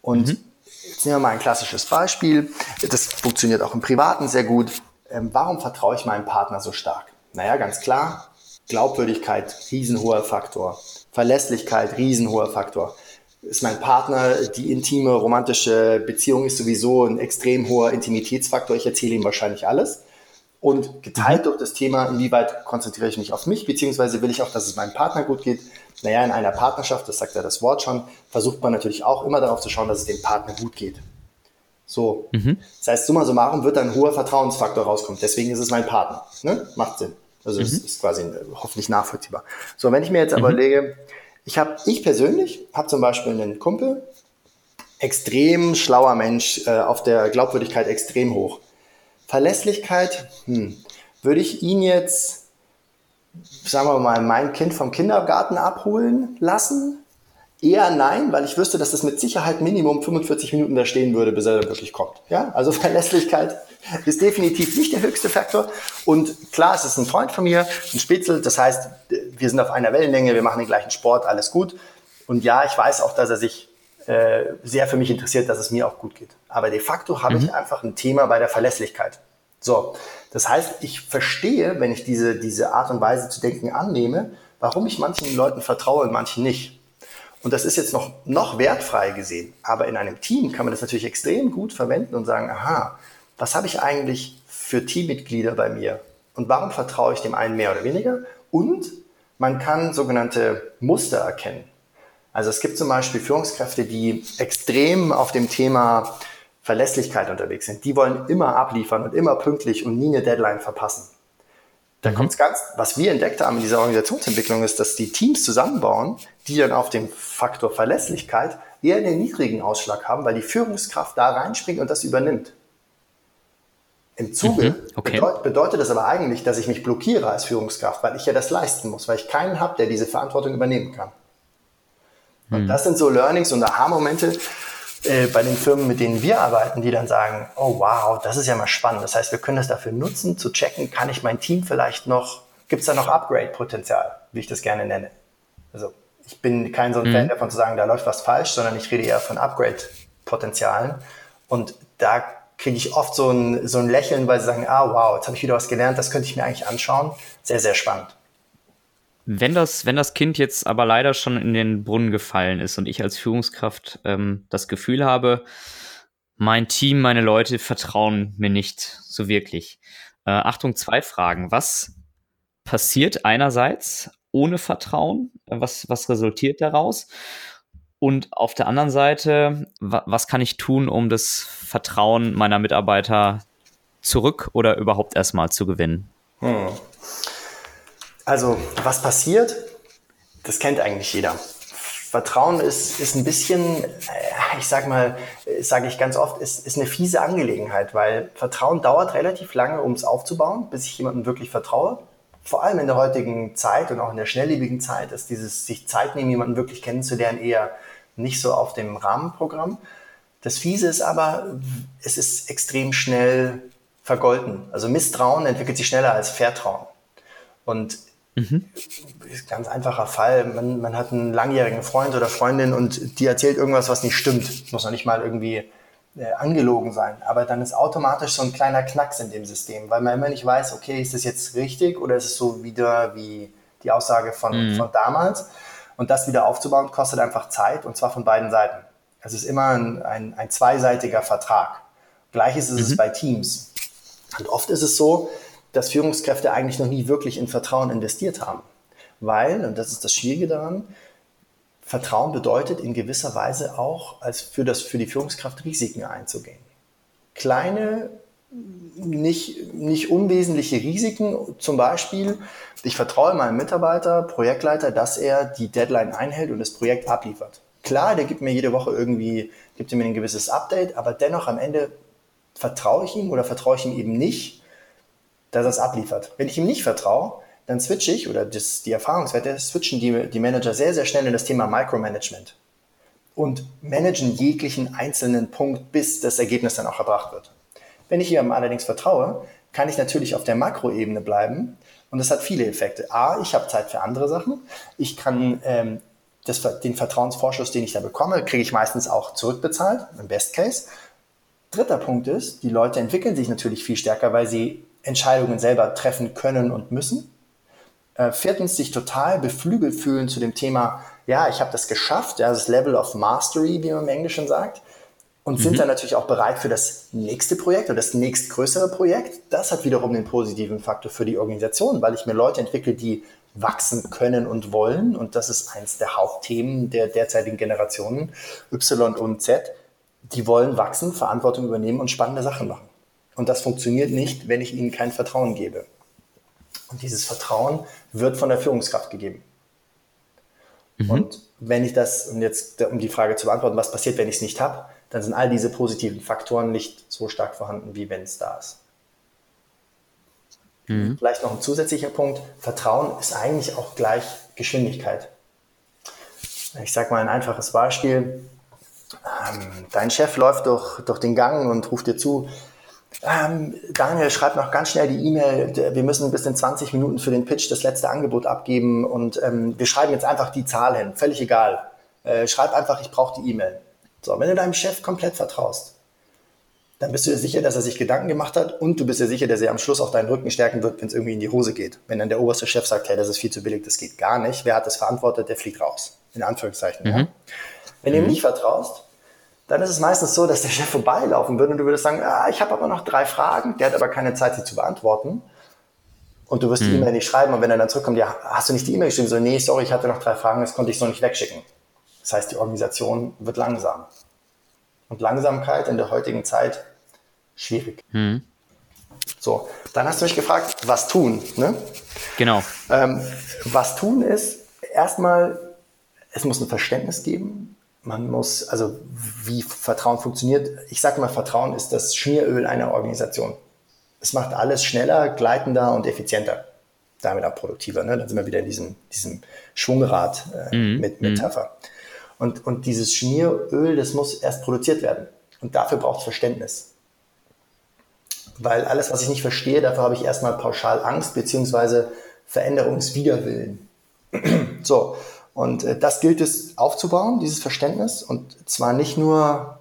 Und mhm. jetzt nehmen wir mal ein klassisches Beispiel. Das funktioniert auch im Privaten sehr gut. Ähm, warum vertraue ich meinem Partner so stark? Naja, ganz klar. Glaubwürdigkeit, riesenhoher Faktor. Verlässlichkeit, riesenhoher Faktor ist mein Partner, die intime, romantische Beziehung ist sowieso ein extrem hoher Intimitätsfaktor. Ich erzähle ihm wahrscheinlich alles. Und geteilt mhm. durch das Thema, inwieweit konzentriere ich mich auf mich, beziehungsweise will ich auch, dass es meinem Partner gut geht. Naja, in einer Partnerschaft, das sagt ja das Wort schon, versucht man natürlich auch immer darauf zu schauen, dass es dem Partner gut geht. So. Mhm. Das heißt, summa summarum wird ein hoher Vertrauensfaktor rauskommen. Deswegen ist es mein Partner. Ne? Macht Sinn. Also mhm. es ist quasi hoffentlich nachvollziehbar. So, wenn ich mir jetzt aber mhm. überlege, ich habe, ich persönlich habe zum Beispiel einen Kumpel, extrem schlauer Mensch, äh, auf der Glaubwürdigkeit extrem hoch. Verlässlichkeit, hm, würde ich ihn jetzt, sagen wir mal, mein Kind vom Kindergarten abholen lassen? Eher nein, weil ich wüsste, dass das mit Sicherheit Minimum 45 Minuten da stehen würde, bis er wirklich kommt. Ja, also [LAUGHS] Verlässlichkeit ist definitiv nicht der höchste Faktor. Und klar, es ist ein Freund von mir, ein Spitzel. Das heißt, wir sind auf einer Wellenlänge, wir machen den gleichen Sport, alles gut. Und ja, ich weiß auch, dass er sich äh, sehr für mich interessiert, dass es mir auch gut geht. Aber de facto habe mhm. ich einfach ein Thema bei der Verlässlichkeit. So, das heißt, ich verstehe, wenn ich diese, diese Art und Weise zu denken annehme, warum ich manchen Leuten vertraue und manchen nicht. Und das ist jetzt noch, noch wertfrei gesehen. Aber in einem Team kann man das natürlich extrem gut verwenden und sagen, aha, was habe ich eigentlich für Teammitglieder bei mir? Und warum vertraue ich dem einen mehr oder weniger? Und man kann sogenannte Muster erkennen. Also es gibt zum Beispiel Führungskräfte, die extrem auf dem Thema Verlässlichkeit unterwegs sind. Die wollen immer abliefern und immer pünktlich und nie eine Deadline verpassen. Da mhm. kommt es ganz, was wir entdeckt haben in dieser Organisationsentwicklung ist, dass die Teams zusammenbauen, die dann auf dem Faktor Verlässlichkeit eher einen niedrigen Ausschlag haben, weil die Führungskraft da reinspringt und das übernimmt. Im Zuge mhm, okay. bedeut, bedeutet das aber eigentlich, dass ich mich blockiere als Führungskraft, weil ich ja das leisten muss, weil ich keinen habe, der diese Verantwortung übernehmen kann. Und mhm. das sind so Learnings und Aha-Momente, äh, bei den Firmen, mit denen wir arbeiten, die dann sagen, oh wow, das ist ja mal spannend. Das heißt, wir können das dafür nutzen, zu checken, kann ich mein Team vielleicht noch, gibt es da noch Upgrade-Potenzial, wie ich das gerne nenne. Also ich bin kein so ein mhm. Fan davon zu sagen, da läuft was falsch, sondern ich rede eher von Upgrade-Potenzialen. Und da kriege ich oft so ein, so ein Lächeln, weil sie sagen, ah wow, jetzt habe ich wieder was gelernt, das könnte ich mir eigentlich anschauen. Sehr, sehr spannend. Wenn das, wenn das Kind jetzt aber leider schon in den Brunnen gefallen ist und ich als Führungskraft ähm, das Gefühl habe, mein Team, meine Leute vertrauen mir nicht so wirklich. Äh, Achtung, zwei Fragen. Was passiert einerseits ohne Vertrauen? Was, was resultiert daraus? Und auf der anderen Seite, wa was kann ich tun, um das Vertrauen meiner Mitarbeiter zurück oder überhaupt erstmal zu gewinnen? Hm. Also, was passiert, das kennt eigentlich jeder. Vertrauen ist, ist ein bisschen, äh, ich sag mal, sage ich ganz oft, ist, ist eine fiese Angelegenheit, weil Vertrauen dauert relativ lange, um es aufzubauen, bis ich jemandem wirklich vertraue. Vor allem in der heutigen Zeit und auch in der schnelllebigen Zeit ist dieses sich Zeit nehmen, jemanden wirklich kennenzulernen, eher nicht so auf dem Rahmenprogramm. Das Fiese ist aber, es ist extrem schnell vergolten. Also Misstrauen entwickelt sich schneller als Vertrauen. Und Mhm. Ist ganz einfacher Fall. Man, man hat einen langjährigen Freund oder Freundin und die erzählt irgendwas, was nicht stimmt. Muss noch nicht mal irgendwie äh, angelogen sein. Aber dann ist automatisch so ein kleiner Knacks in dem System, weil man immer nicht weiß, okay, ist das jetzt richtig oder ist es so wieder wie die Aussage von, mhm. von damals? Und das wieder aufzubauen, kostet einfach Zeit und zwar von beiden Seiten. Es ist immer ein, ein, ein zweiseitiger Vertrag. Gleiches ist mhm. es bei Teams. Und oft ist es so, dass Führungskräfte eigentlich noch nie wirklich in Vertrauen investiert haben. Weil, und das ist das Schwierige daran, Vertrauen bedeutet in gewisser Weise auch, als für, das, für die Führungskraft Risiken einzugehen. Kleine, nicht, nicht unwesentliche Risiken, zum Beispiel, ich vertraue meinem Mitarbeiter, Projektleiter, dass er die Deadline einhält und das Projekt abliefert. Klar, der gibt mir jede Woche irgendwie, gibt mir ein gewisses Update, aber dennoch am Ende vertraue ich ihm oder vertraue ich ihm eben nicht, dass er es abliefert. Wenn ich ihm nicht vertraue, dann switche ich, oder das, die Erfahrungswerte, switchen die, die Manager sehr, sehr schnell in das Thema Micromanagement und managen jeglichen einzelnen Punkt, bis das Ergebnis dann auch erbracht wird. Wenn ich ihm allerdings vertraue, kann ich natürlich auf der Makroebene bleiben und das hat viele Effekte. A, ich habe Zeit für andere Sachen. Ich kann ähm, das, den Vertrauensvorschuss, den ich da bekomme, kriege ich meistens auch zurückbezahlt, im Best Case. Dritter Punkt ist, die Leute entwickeln sich natürlich viel stärker, weil sie Entscheidungen selber treffen können und müssen. Äh, viertens, sich total beflügelt fühlen zu dem Thema, ja, ich habe das geschafft, ja, das Level of Mastery, wie man im Englischen sagt. Und mhm. sind dann natürlich auch bereit für das nächste Projekt oder das nächstgrößere Projekt. Das hat wiederum den positiven Faktor für die Organisation, weil ich mir Leute entwickle, die wachsen können und wollen. Und das ist eins der Hauptthemen der derzeitigen Generationen Y und Z. Die wollen wachsen, Verantwortung übernehmen und spannende Sachen machen. Und das funktioniert nicht, wenn ich ihnen kein Vertrauen gebe. Und dieses Vertrauen wird von der Führungskraft gegeben. Mhm. Und wenn ich das, um jetzt um die Frage zu beantworten, was passiert, wenn ich es nicht habe, dann sind all diese positiven Faktoren nicht so stark vorhanden, wie wenn es da ist. Mhm. Vielleicht noch ein zusätzlicher Punkt. Vertrauen ist eigentlich auch gleich Geschwindigkeit. Ich sage mal ein einfaches Beispiel. Ähm, dein Chef läuft durch, durch den Gang und ruft dir zu, ähm, Daniel schreibt noch ganz schnell die E-Mail, wir müssen bis in 20 Minuten für den Pitch das letzte Angebot abgeben und ähm, wir schreiben jetzt einfach die Zahl hin, völlig egal. Äh, schreib einfach, ich brauche die E-Mail. So, wenn du deinem Chef komplett vertraust, dann bist du dir sicher, dass er sich Gedanken gemacht hat und du bist dir sicher, dass er am Schluss auch deinen Rücken stärken wird, wenn es irgendwie in die Hose geht. Wenn dann der oberste Chef sagt, hey, das ist viel zu billig, das geht gar nicht, wer hat das verantwortet, der fliegt raus. In Anführungszeichen. Mhm. Ja. Wenn du ihm mhm. nicht vertraust, dann ist es meistens so, dass der Chef vorbeilaufen würde und du würdest sagen, ah, ich habe aber noch drei Fragen, der hat aber keine Zeit, sie zu beantworten. Und du wirst hm. die E-Mail nicht schreiben und wenn er dann zurückkommt, ja, hast du nicht die E-Mail geschrieben? So, nee, sorry, ich hatte noch drei Fragen, das konnte ich so nicht wegschicken. Das heißt, die Organisation wird langsam. Und Langsamkeit in der heutigen Zeit schwierig. Hm. So, dann hast du mich gefragt, was tun? Ne? Genau. Ähm, was tun ist, erstmal, es muss ein Verständnis geben, man muss, also wie Vertrauen funktioniert. Ich sage mal, Vertrauen ist das Schmieröl einer Organisation. Es macht alles schneller, gleitender und effizienter. Damit auch produktiver. Ne? Dann sind wir wieder in diesem, diesem Schwungrad äh, mhm. mit Metapher. Und, und dieses Schmieröl, das muss erst produziert werden. Und dafür braucht es Verständnis. Weil alles, was ich nicht verstehe, dafür habe ich erstmal pauschal Angst beziehungsweise Veränderungswiderwillen. [CLEARS THROAT] so, und äh, das gilt es aufzubauen, dieses Verständnis. Und zwar nicht nur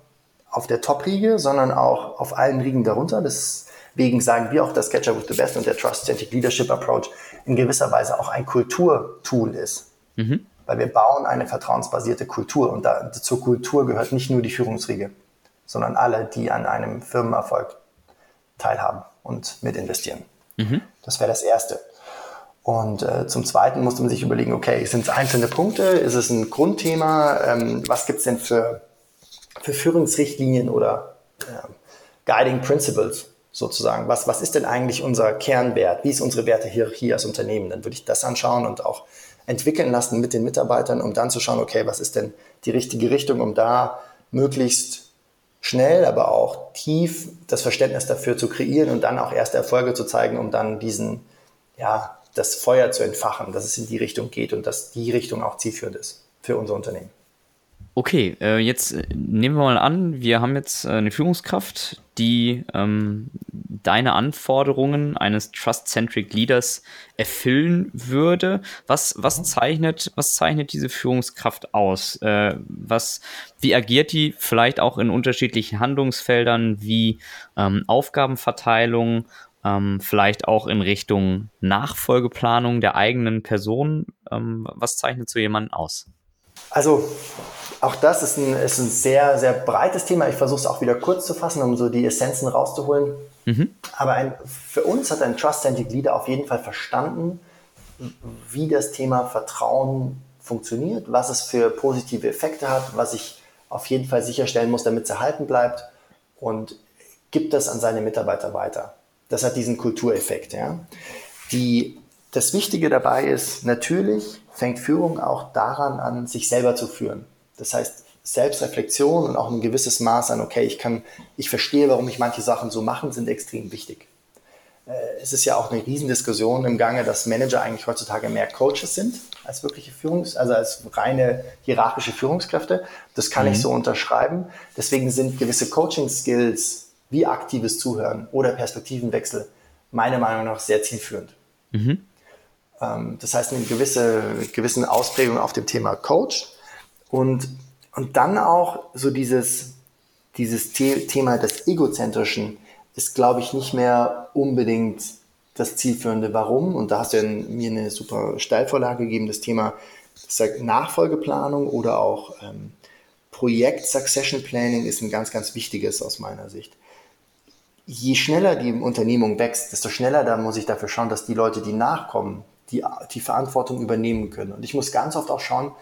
auf der Top-Riege, sondern auch auf allen Riegen darunter. Deswegen sagen wir auch, dass Catcher with the Best und der Trust-Centric Leadership Approach in gewisser Weise auch ein Kulturtool ist. Mhm. Weil wir bauen eine vertrauensbasierte Kultur und da, zur Kultur gehört nicht nur die Führungsriege, sondern alle, die an einem Firmenerfolg teilhaben und mit investieren. Mhm. Das wäre das Erste. Und äh, zum Zweiten musste man sich überlegen, okay, sind es einzelne Punkte? Ist es ein Grundthema? Ähm, was gibt es denn für, für Führungsrichtlinien oder äh, Guiding Principles sozusagen? Was, was ist denn eigentlich unser Kernwert? Wie ist unsere Wertehierarchie als Unternehmen? Dann würde ich das anschauen und auch entwickeln lassen mit den Mitarbeitern, um dann zu schauen, okay, was ist denn die richtige Richtung, um da möglichst schnell, aber auch tief das Verständnis dafür zu kreieren und dann auch erste Erfolge zu zeigen, um dann diesen, ja, das Feuer zu entfachen, dass es in die Richtung geht und dass die Richtung auch zielführend ist für unser Unternehmen. Okay, äh, jetzt äh, nehmen wir mal an, wir haben jetzt äh, eine Führungskraft, die ähm, deine Anforderungen eines Trust-Centric Leaders erfüllen würde. Was, was, mhm. zeichnet, was zeichnet diese Führungskraft aus? Äh, was, wie agiert die vielleicht auch in unterschiedlichen Handlungsfeldern wie ähm, Aufgabenverteilung ähm, vielleicht auch in Richtung Nachfolgeplanung der eigenen Person. Ähm, was zeichnet so jemanden aus? Also auch das ist ein, ist ein sehr, sehr breites Thema. Ich versuche es auch wieder kurz zu fassen, um so die Essenzen rauszuholen. Mhm. Aber ein, für uns hat ein Trust-Centric Leader auf jeden Fall verstanden, wie das Thema Vertrauen funktioniert, was es für positive Effekte hat, was ich auf jeden Fall sicherstellen muss, damit es erhalten bleibt und gibt das an seine Mitarbeiter weiter. Das hat diesen Kultureffekt. Ja. Die, das Wichtige dabei ist, natürlich fängt Führung auch daran an, sich selber zu führen. Das heißt, Selbstreflexion und auch ein gewisses Maß an, okay, ich kann, ich verstehe, warum ich manche Sachen so mache, sind extrem wichtig. Äh, es ist ja auch eine Riesendiskussion im Gange, dass Manager eigentlich heutzutage mehr Coaches sind als wirkliche Führungs-, also als reine hierarchische Führungskräfte. Das kann mhm. ich so unterschreiben. Deswegen sind gewisse Coaching-Skills wie aktives Zuhören oder Perspektivenwechsel meiner Meinung nach sehr zielführend. Mhm. Ähm, das heißt, eine gewisse gewissen Ausprägung auf dem Thema Coach und, und dann auch so dieses, dieses The Thema des Egozentrischen ist, glaube ich, nicht mehr unbedingt das Zielführende. Warum? Und da hast du ja mir eine super Steilvorlage gegeben, das Thema Nachfolgeplanung oder auch ähm, Projekt Succession Planning ist ein ganz, ganz wichtiges aus meiner Sicht je schneller die Unternehmung wächst, desto schneller da muss ich dafür schauen, dass die Leute, die nachkommen, die, die Verantwortung übernehmen können. Und ich muss ganz oft auch schauen,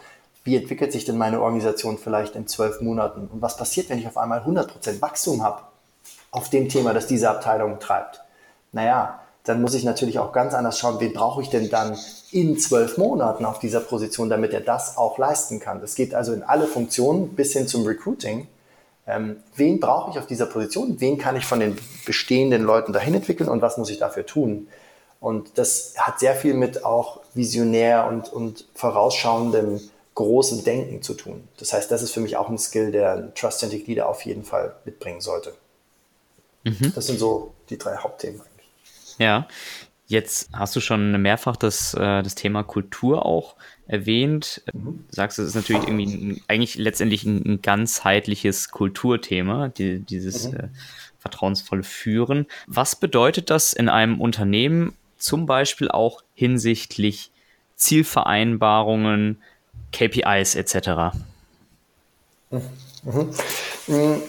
wie entwickelt sich denn meine Organisation vielleicht in zwölf Monaten? Und was passiert, wenn ich auf einmal 100% Wachstum habe auf dem Thema, das diese Abteilung treibt? Naja, dann muss ich natürlich auch ganz anders schauen, wen brauche ich denn dann in zwölf Monaten auf dieser Position, damit er das auch leisten kann. Das geht also in alle Funktionen bis hin zum Recruiting ähm, wen brauche ich auf dieser Position, wen kann ich von den bestehenden Leuten dahin entwickeln und was muss ich dafür tun. Und das hat sehr viel mit auch visionär und, und vorausschauendem großen Denken zu tun. Das heißt, das ist für mich auch ein Skill, der ein Trust-Centric Leader auf jeden Fall mitbringen sollte. Mhm. Das sind so die drei Hauptthemen eigentlich. Ja, Jetzt hast du schon mehrfach das, äh, das Thema Kultur auch erwähnt. Mhm. Du sagst, es ist natürlich irgendwie ein, eigentlich letztendlich ein, ein ganzheitliches Kulturthema, die, dieses mhm. äh, vertrauensvolle Führen. Was bedeutet das in einem Unternehmen zum Beispiel auch hinsichtlich Zielvereinbarungen, KPIs etc.? Mhm.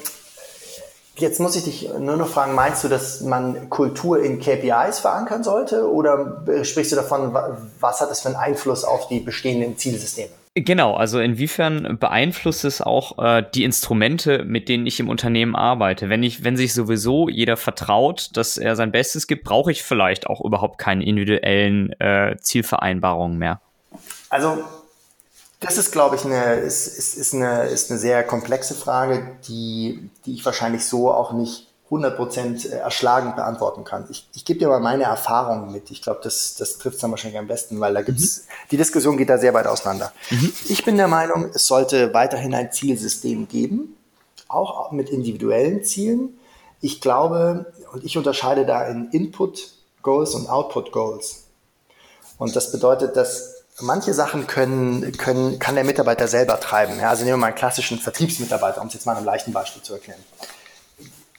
Jetzt muss ich dich nur noch fragen, meinst du, dass man Kultur in KPIs verankern sollte oder sprichst du davon, was hat das für einen Einfluss auf die bestehenden Zielsysteme? Genau, also inwiefern beeinflusst es auch äh, die Instrumente, mit denen ich im Unternehmen arbeite? Wenn ich, wenn sich sowieso jeder vertraut, dass er sein Bestes gibt, brauche ich vielleicht auch überhaupt keine individuellen äh, Zielvereinbarungen mehr. Also das ist, glaube ich, eine, ist, ist, ist, eine, ist eine sehr komplexe Frage, die, die ich wahrscheinlich so auch nicht 100% erschlagend beantworten kann. Ich, ich gebe dir mal meine Erfahrungen mit. Ich glaube, das, das trifft es dann wahrscheinlich am besten, weil da gibt's, mhm. die Diskussion geht da sehr weit auseinander. Mhm. Ich bin der Meinung, es sollte weiterhin ein Zielsystem geben, auch mit individuellen Zielen. Ich glaube, und ich unterscheide da in Input Goals und Output Goals. Und das bedeutet, dass manche Sachen können, können, kann der Mitarbeiter selber treiben. Ja, also nehmen wir mal einen klassischen Vertriebsmitarbeiter, um es jetzt mal einem leichten Beispiel zu erklären.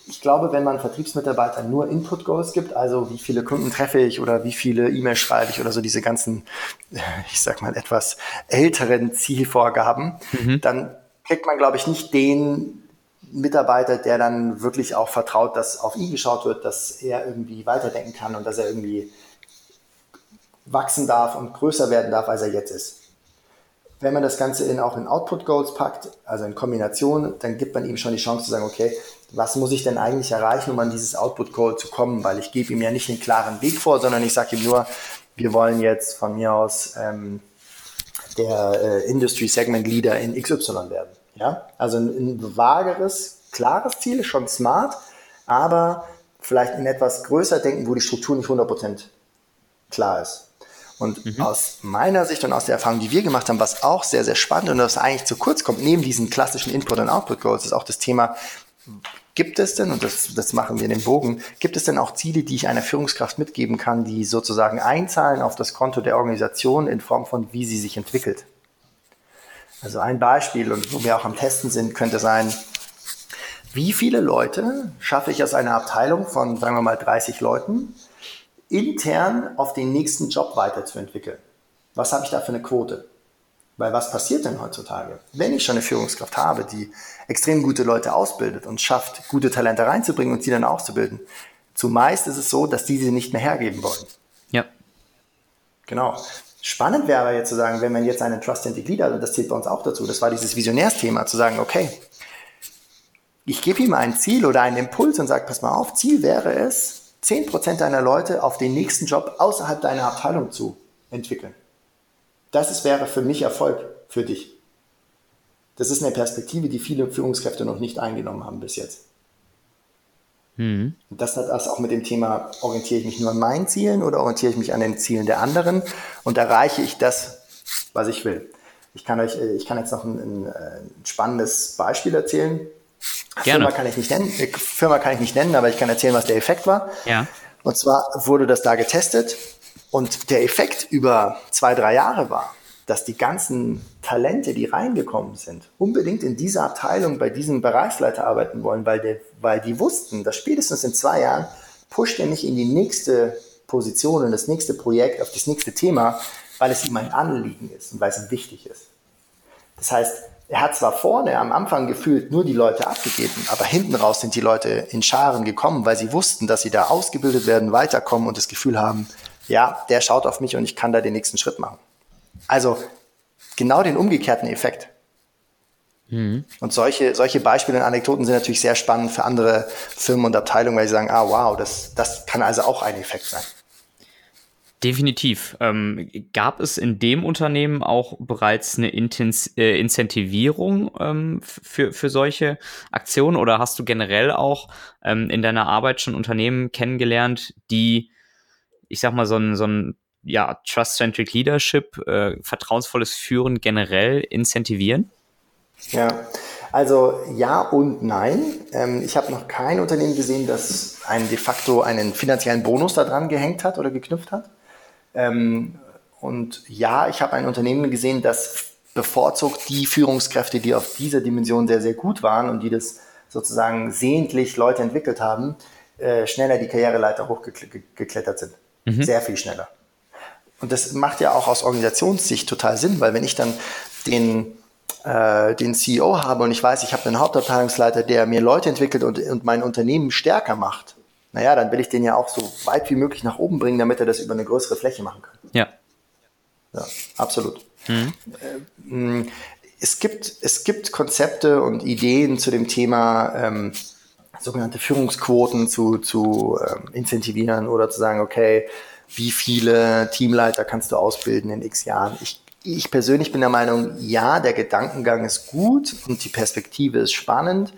Ich glaube, wenn man Vertriebsmitarbeiter nur Input Goals gibt, also wie viele Kunden treffe ich oder wie viele E-Mails schreibe ich oder so diese ganzen, [LAUGHS] ich sag mal, etwas älteren Zielvorgaben, mhm. dann kriegt man, glaube ich, nicht den Mitarbeiter, der dann wirklich auch vertraut, dass auf ihn geschaut wird, dass er irgendwie weiterdenken kann und dass er irgendwie wachsen darf und größer werden darf, als er jetzt ist. Wenn man das Ganze in, auch in Output Goals packt, also in Kombination, dann gibt man ihm schon die Chance zu sagen, okay, was muss ich denn eigentlich erreichen, um an dieses Output Goal zu kommen? Weil ich gebe ihm ja nicht einen klaren Weg vor, sondern ich sage ihm nur, wir wollen jetzt von mir aus ähm, der äh, Industry Segment Leader in XY werden. Ja? Also ein, ein vageres, klares Ziel, schon smart, aber vielleicht in etwas größer denken, wo die Struktur nicht 100% klar ist. Und mhm. aus meiner Sicht und aus der Erfahrung, die wir gemacht haben, was auch sehr, sehr spannend und was eigentlich zu kurz kommt, neben diesen klassischen Input- und Output-Goals, ist auch das Thema, gibt es denn, und das, das machen wir in dem Bogen, gibt es denn auch Ziele, die ich einer Führungskraft mitgeben kann, die sozusagen einzahlen auf das Konto der Organisation in Form von, wie sie sich entwickelt? Also ein Beispiel, und wo wir auch am Testen sind, könnte sein, wie viele Leute schaffe ich aus einer Abteilung von, sagen wir mal, 30 Leuten, intern auf den nächsten Job weiterzuentwickeln. Was habe ich da für eine Quote? Weil was passiert denn heutzutage? Wenn ich schon eine Führungskraft habe, die extrem gute Leute ausbildet und schafft, gute Talente reinzubringen und sie dann auszubilden, zumeist ist es so, dass die sie nicht mehr hergeben wollen. Ja. Genau. Spannend wäre aber jetzt zu sagen, wenn man jetzt einen Trust-Centric Leader, und das zählt bei uns auch dazu, das war dieses Visionärsthema, zu sagen, okay, ich gebe ihm ein Ziel oder einen Impuls und sage, pass mal auf, Ziel wäre es, 10% deiner Leute auf den nächsten Job außerhalb deiner Abteilung zu entwickeln. Das ist, wäre für mich Erfolg für dich. Das ist eine Perspektive, die viele Führungskräfte noch nicht eingenommen haben bis jetzt. Mhm. Das hat das auch mit dem Thema, orientiere ich mich nur an meinen Zielen oder orientiere ich mich an den Zielen der anderen und erreiche ich das, was ich will. Ich kann euch, ich kann jetzt noch ein, ein, ein spannendes Beispiel erzählen. Gerne. Firma kann ich nicht nennen, Firma kann ich nicht nennen, aber ich kann erzählen, was der Effekt war. Ja. Und zwar wurde das da getestet und der Effekt über zwei, drei Jahre war, dass die ganzen Talente, die reingekommen sind, unbedingt in dieser Abteilung bei diesem Bereichsleiter arbeiten wollen, weil, der, weil die wussten, dass spätestens in zwei Jahren pusht er nicht in die nächste Position, in das nächste Projekt, auf das nächste Thema, weil es ihm ein Anliegen ist und weil es ihm wichtig ist. Das heißt, er hat zwar vorne am Anfang gefühlt nur die Leute abgegeben, aber hinten raus sind die Leute in Scharen gekommen, weil sie wussten, dass sie da ausgebildet werden, weiterkommen und das Gefühl haben, ja, der schaut auf mich und ich kann da den nächsten Schritt machen. Also genau den umgekehrten Effekt. Mhm. Und solche, solche Beispiele und Anekdoten sind natürlich sehr spannend für andere Firmen und Abteilungen, weil sie sagen, ah wow, das, das kann also auch ein Effekt sein. Definitiv. Ähm, gab es in dem Unternehmen auch bereits eine Intens äh, Incentivierung ähm, für, für solche Aktionen oder hast du generell auch ähm, in deiner Arbeit schon Unternehmen kennengelernt, die, ich sag mal, so ein, so ein ja, Trust-Centric Leadership, äh, vertrauensvolles Führen generell incentivieren? Ja, also ja und nein. Ähm, ich habe noch kein Unternehmen gesehen, das einen de facto einen finanziellen Bonus daran gehängt hat oder geknüpft hat. Ähm, und ja, ich habe ein Unternehmen gesehen, das bevorzugt die Führungskräfte, die auf dieser Dimension sehr, sehr gut waren und die das sozusagen sehentlich Leute entwickelt haben, äh, schneller die Karriereleiter hochgeklettert sind. Mhm. Sehr viel schneller. Und das macht ja auch aus Organisationssicht total Sinn, weil wenn ich dann den, äh, den CEO habe und ich weiß, ich habe einen Hauptabteilungsleiter, der mir Leute entwickelt und, und mein Unternehmen stärker macht, naja, dann will ich den ja auch so weit wie möglich nach oben bringen, damit er das über eine größere Fläche machen kann. Ja. Ja, absolut. Mhm. Ähm, es, gibt, es gibt Konzepte und Ideen zu dem Thema ähm, sogenannte Führungsquoten zu, zu ähm, incentivieren oder zu sagen, okay, wie viele Teamleiter kannst du ausbilden in x Jahren? Ich, ich persönlich bin der Meinung, ja, der Gedankengang ist gut und die Perspektive ist spannend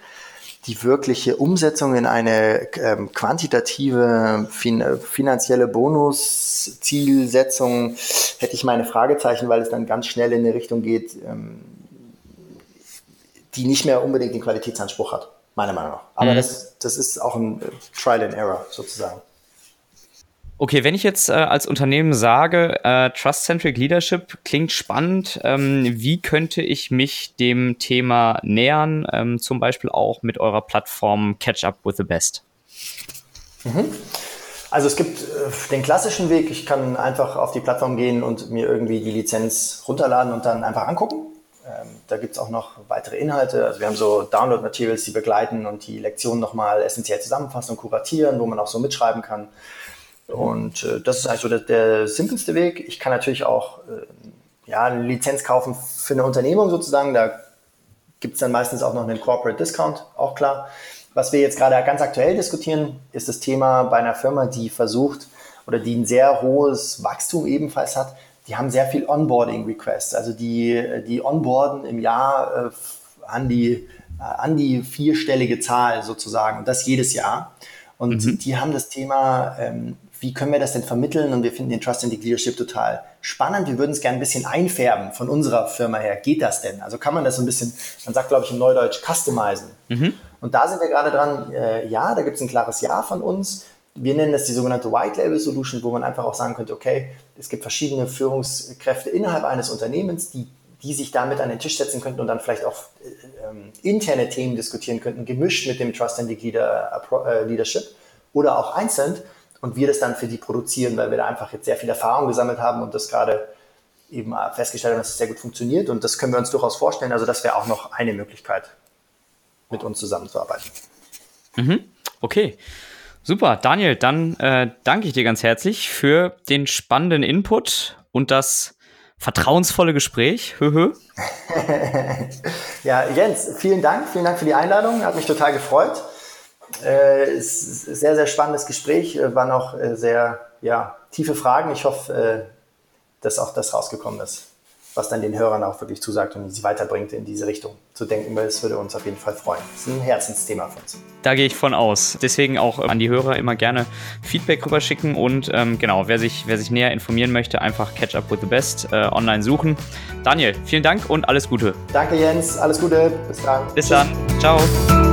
die wirkliche Umsetzung in eine ähm, quantitative fin finanzielle Bonuszielsetzung hätte ich meine Fragezeichen, weil es dann ganz schnell in eine Richtung geht, ähm, die nicht mehr unbedingt den Qualitätsanspruch hat, meiner Meinung nach. Aber mhm. das, das ist auch ein Trial and Error sozusagen. Okay, wenn ich jetzt äh, als Unternehmen sage, äh, Trust-Centric Leadership klingt spannend, ähm, wie könnte ich mich dem Thema nähern, ähm, zum Beispiel auch mit eurer Plattform Catch Up with the Best? Mhm. Also es gibt äh, den klassischen Weg, ich kann einfach auf die Plattform gehen und mir irgendwie die Lizenz runterladen und dann einfach angucken. Ähm, da gibt es auch noch weitere Inhalte. Also wir haben so Download-Materials, die begleiten und die Lektionen nochmal essentiell zusammenfassen und kuratieren, wo man auch so mitschreiben kann. Und äh, das ist also der, der, simpelste Weg. Ich kann natürlich auch äh, ja, eine Lizenz kaufen für eine Unternehmung sozusagen. Da gibt es dann meistens auch noch einen Corporate Discount, auch klar. Was wir jetzt gerade ganz aktuell diskutieren, ist das Thema bei einer Firma, die versucht oder die ein sehr hohes Wachstum ebenfalls hat. Die haben sehr viel Onboarding-Requests. Also die, die onboarden im Jahr äh, an, die, äh, an die vierstellige Zahl sozusagen und das jedes Jahr. Und mhm. die haben das Thema ähm, wie können wir das denn vermitteln? Und wir finden den Trust and Leadership total spannend. Wir würden es gerne ein bisschen einfärben von unserer Firma her. Geht das denn? Also kann man das so ein bisschen, man sagt, glaube ich, im Neudeutsch, customizen. Mhm. Und da sind wir gerade dran, äh, ja, da gibt es ein klares Ja von uns. Wir nennen das die sogenannte White Label Solution, wo man einfach auch sagen könnte, okay, es gibt verschiedene Führungskräfte innerhalb eines Unternehmens, die, die sich damit an den Tisch setzen könnten und dann vielleicht auch äh, ähm, interne Themen diskutieren könnten, gemischt mit dem Trust and Leader, äh, Leadership oder auch einzeln und wir das dann für die produzieren, weil wir da einfach jetzt sehr viel Erfahrung gesammelt haben und das gerade eben festgestellt haben, dass es sehr gut funktioniert. Und das können wir uns durchaus vorstellen. Also das wäre auch noch eine Möglichkeit, mit uns zusammenzuarbeiten. Mhm. Okay. Super, Daniel, dann äh, danke ich dir ganz herzlich für den spannenden Input und das vertrauensvolle Gespräch. Höhö. [LAUGHS] ja, Jens, vielen Dank. Vielen Dank für die Einladung. Hat mich total gefreut. Äh, ist ein sehr, sehr spannendes Gespräch, äh, waren auch äh, sehr ja, tiefe Fragen. Ich hoffe, äh, dass auch das rausgekommen ist, was dann den Hörern auch wirklich zusagt und sie weiterbringt, in diese Richtung zu denken, weil es würde uns auf jeden Fall freuen. Das ist ein Herzensthema für uns. Da gehe ich von aus. Deswegen auch an die Hörer immer gerne Feedback rüberschicken und ähm, genau, wer sich, wer sich näher informieren möchte, einfach Catch Up with the Best äh, online suchen. Daniel, vielen Dank und alles Gute. Danke Jens, alles Gute, bis dann. Bis Tschüss. dann, ciao.